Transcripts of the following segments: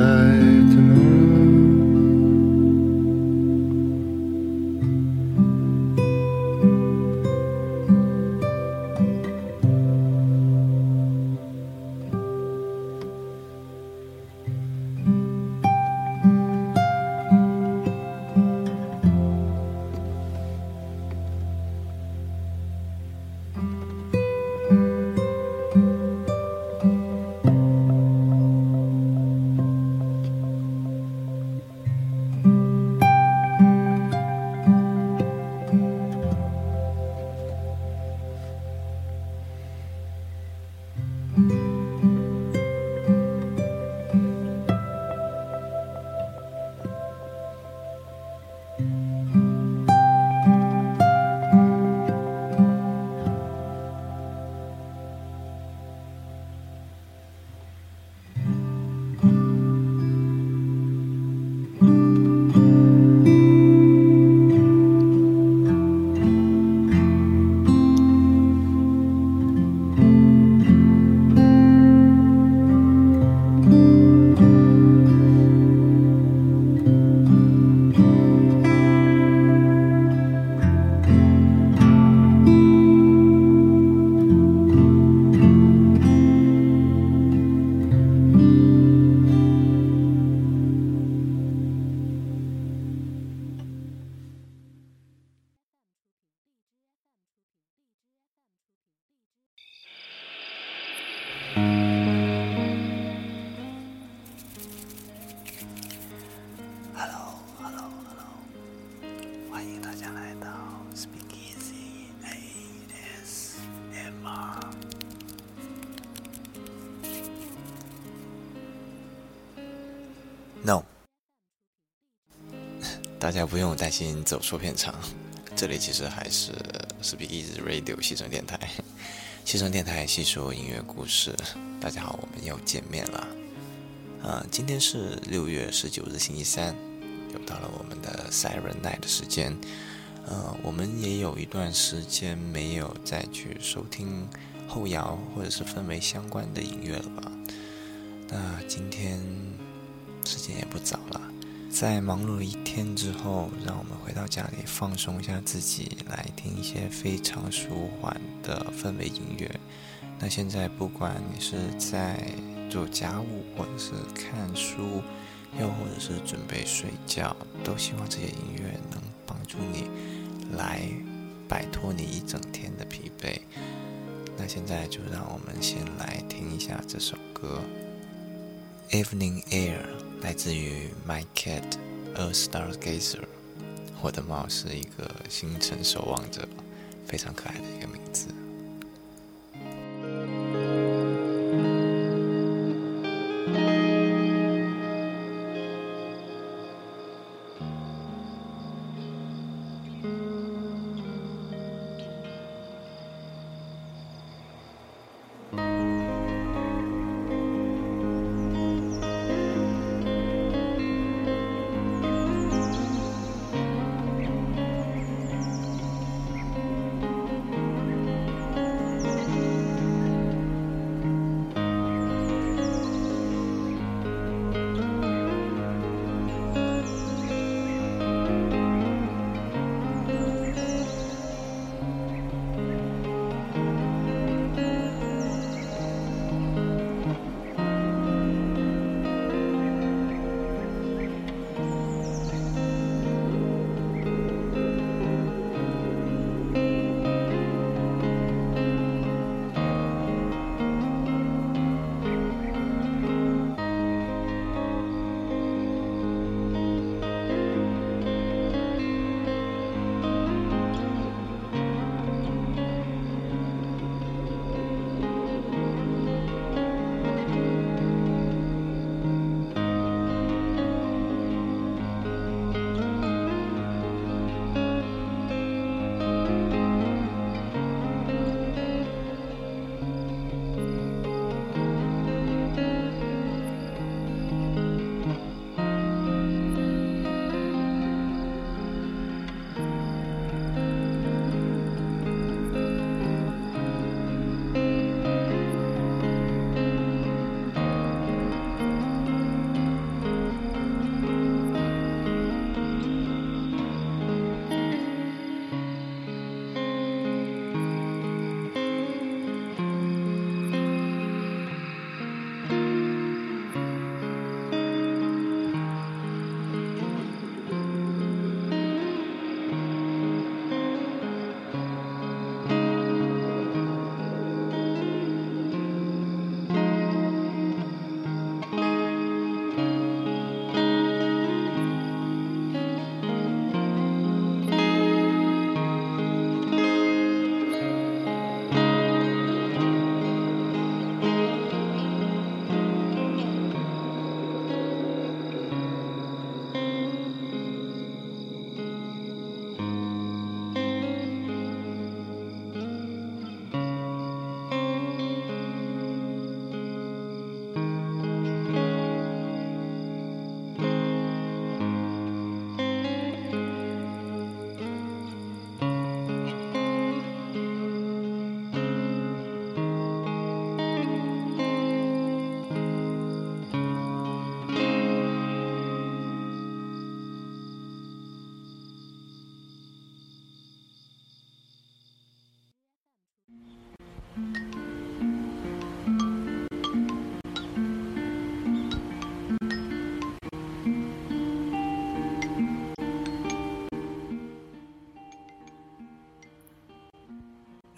time. No，大家不用担心走错片场，这里其实还是 Speak Easy Radio 西城电台。西城电台细说音乐故事，大家好，我们又见面了。啊，今天是六月十九日星期三，又到了我们的 Siren Night 的时间。呃，我们也有一段时间没有再去收听后摇或者是氛围相关的音乐了吧？那今天。时间也不早了，在忙碌了一天之后，让我们回到家里放松一下自己，来听一些非常舒缓的氛围音乐。那现在不管你是在做家务，或者是看书，又或者是准备睡觉，都希望这些音乐能帮助你来摆脱你一整天的疲惫。那现在就让我们先来听一下这首歌《Evening Air》。来自于 My Cat a Stargazer，我的猫是一个星辰守望者，非常可爱的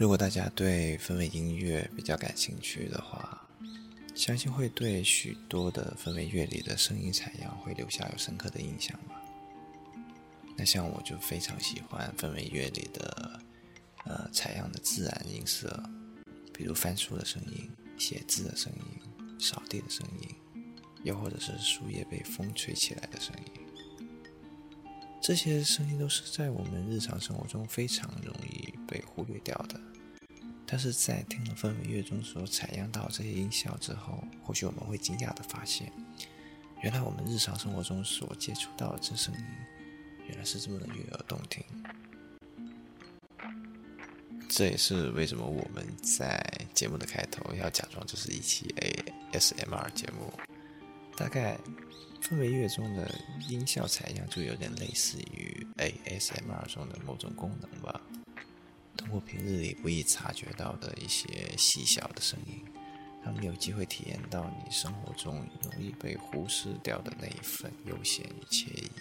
如果大家对氛围音乐比较感兴趣的话，相信会对许多的氛围乐里的声音采样会留下有深刻的印象吧。那像我就非常喜欢氛围乐里的呃采样的自然音色，比如翻书的声音、写字的声音、扫地的声音，又或者是树叶被风吹起来的声音。这些声音都是在我们日常生活中非常容易被忽略掉的。但是在听了氛围乐中所采样到这些音效之后，或许我们会惊讶的发现，原来我们日常生活中所接触到的这声音，原来是这么的悦耳动听。这也是为什么我们在节目的开头要假装这是一期 ASMR 节目。大概氛围乐中的音效采样就有点类似于 ASMR 中的某种功能吧。或平日里不易察觉到的一些细小的声音，让你有机会体验到你生活中容易被忽视掉的那一份悠闲与惬意。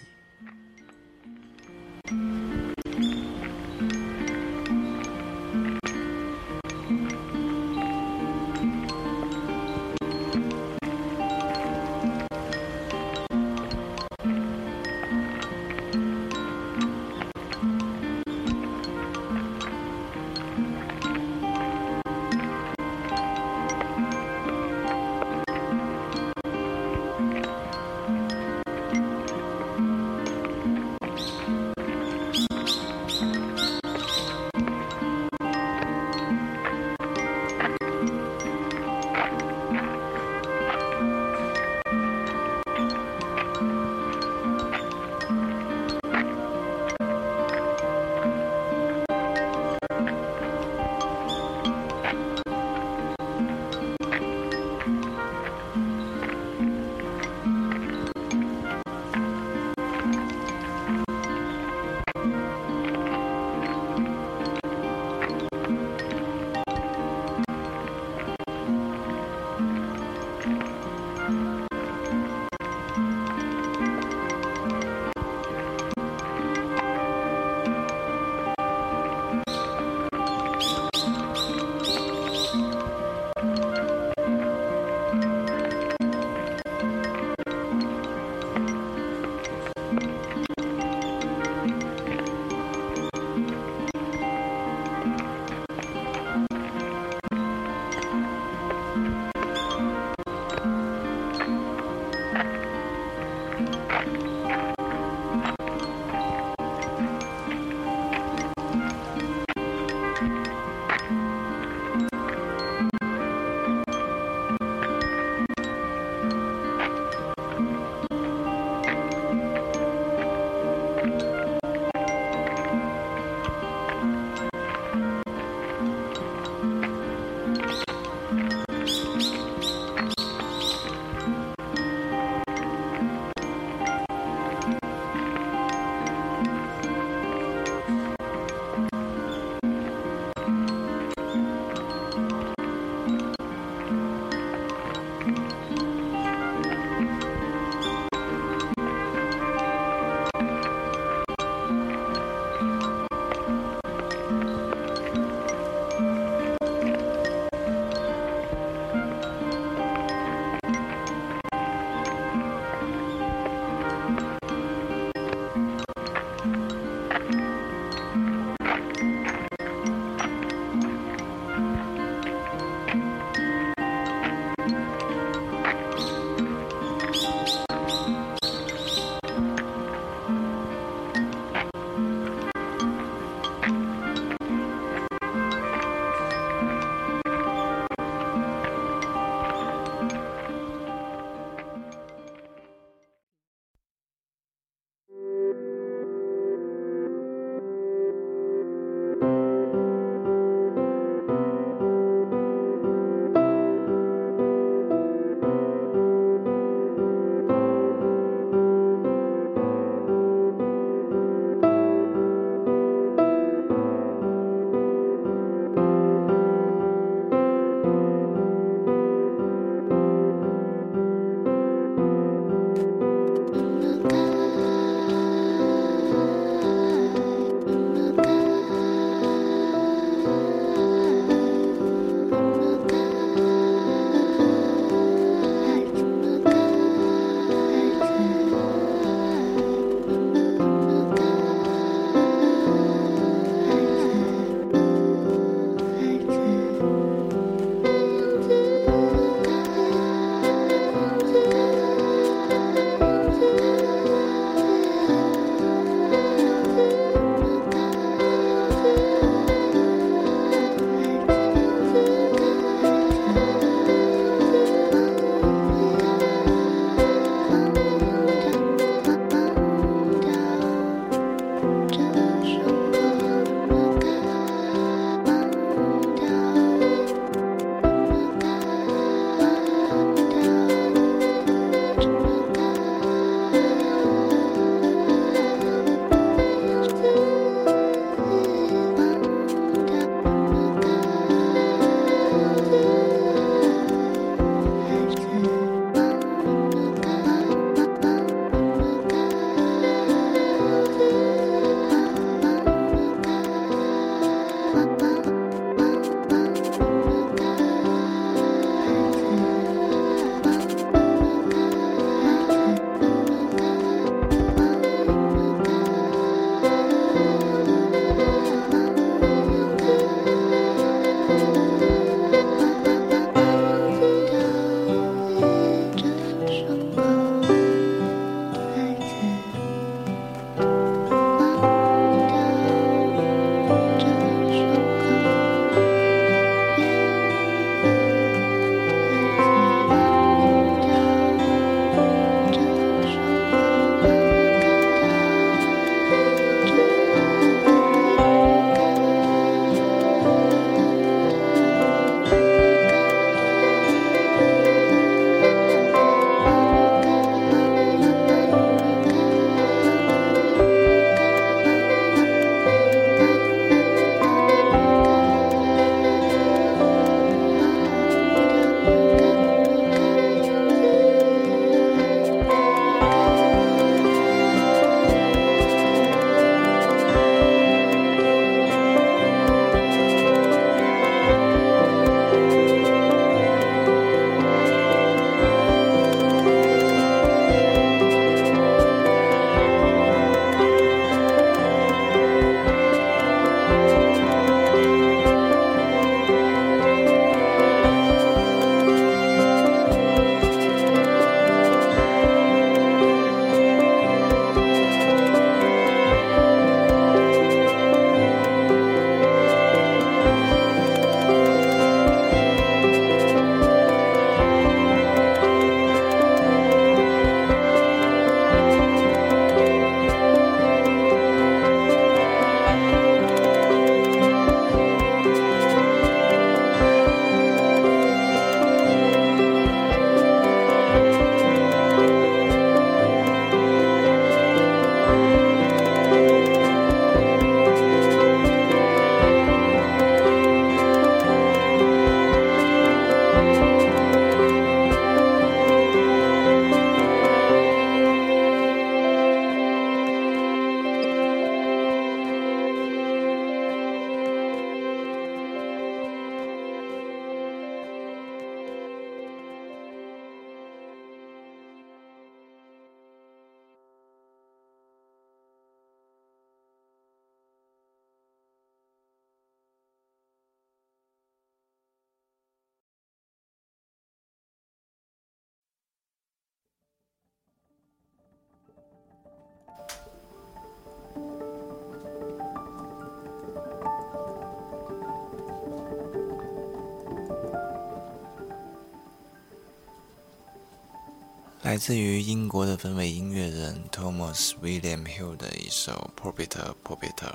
来自于英国的氛围音乐人 Thomas William Hill 的一首《p 比特，r 比特》。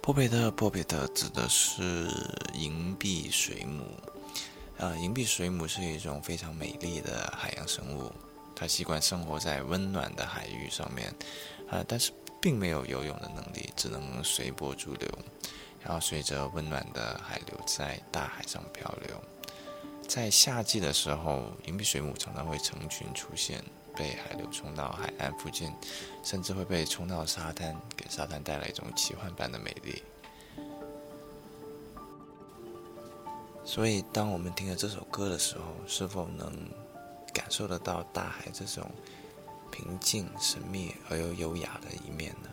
p 比特，比特指的是银币水母。呃，银币水母是一种非常美丽的海洋生物，它习惯生活在温暖的海域上面，啊，但是并没有游泳的能力，只能随波逐流，然后随着温暖的海流在大海上漂流。在夏季的时候，银币水母常常会成群出现，被海流冲到海岸附近，甚至会被冲到沙滩，给沙滩带来一种奇幻般的美丽。所以，当我们听了这首歌的时候，是否能感受得到大海这种平静、神秘而又优雅的一面呢？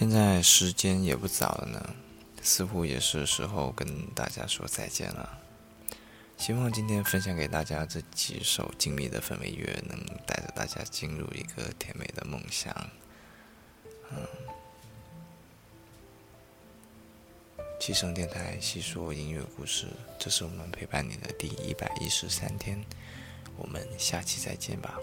现在时间也不早了呢，似乎也是时候跟大家说再见了。希望今天分享给大家这几首静谧的氛围乐，能带着大家进入一个甜美的梦乡。嗯，七声电台细说音乐故事，这是我们陪伴你的第一百一十三天，我们下期再见吧，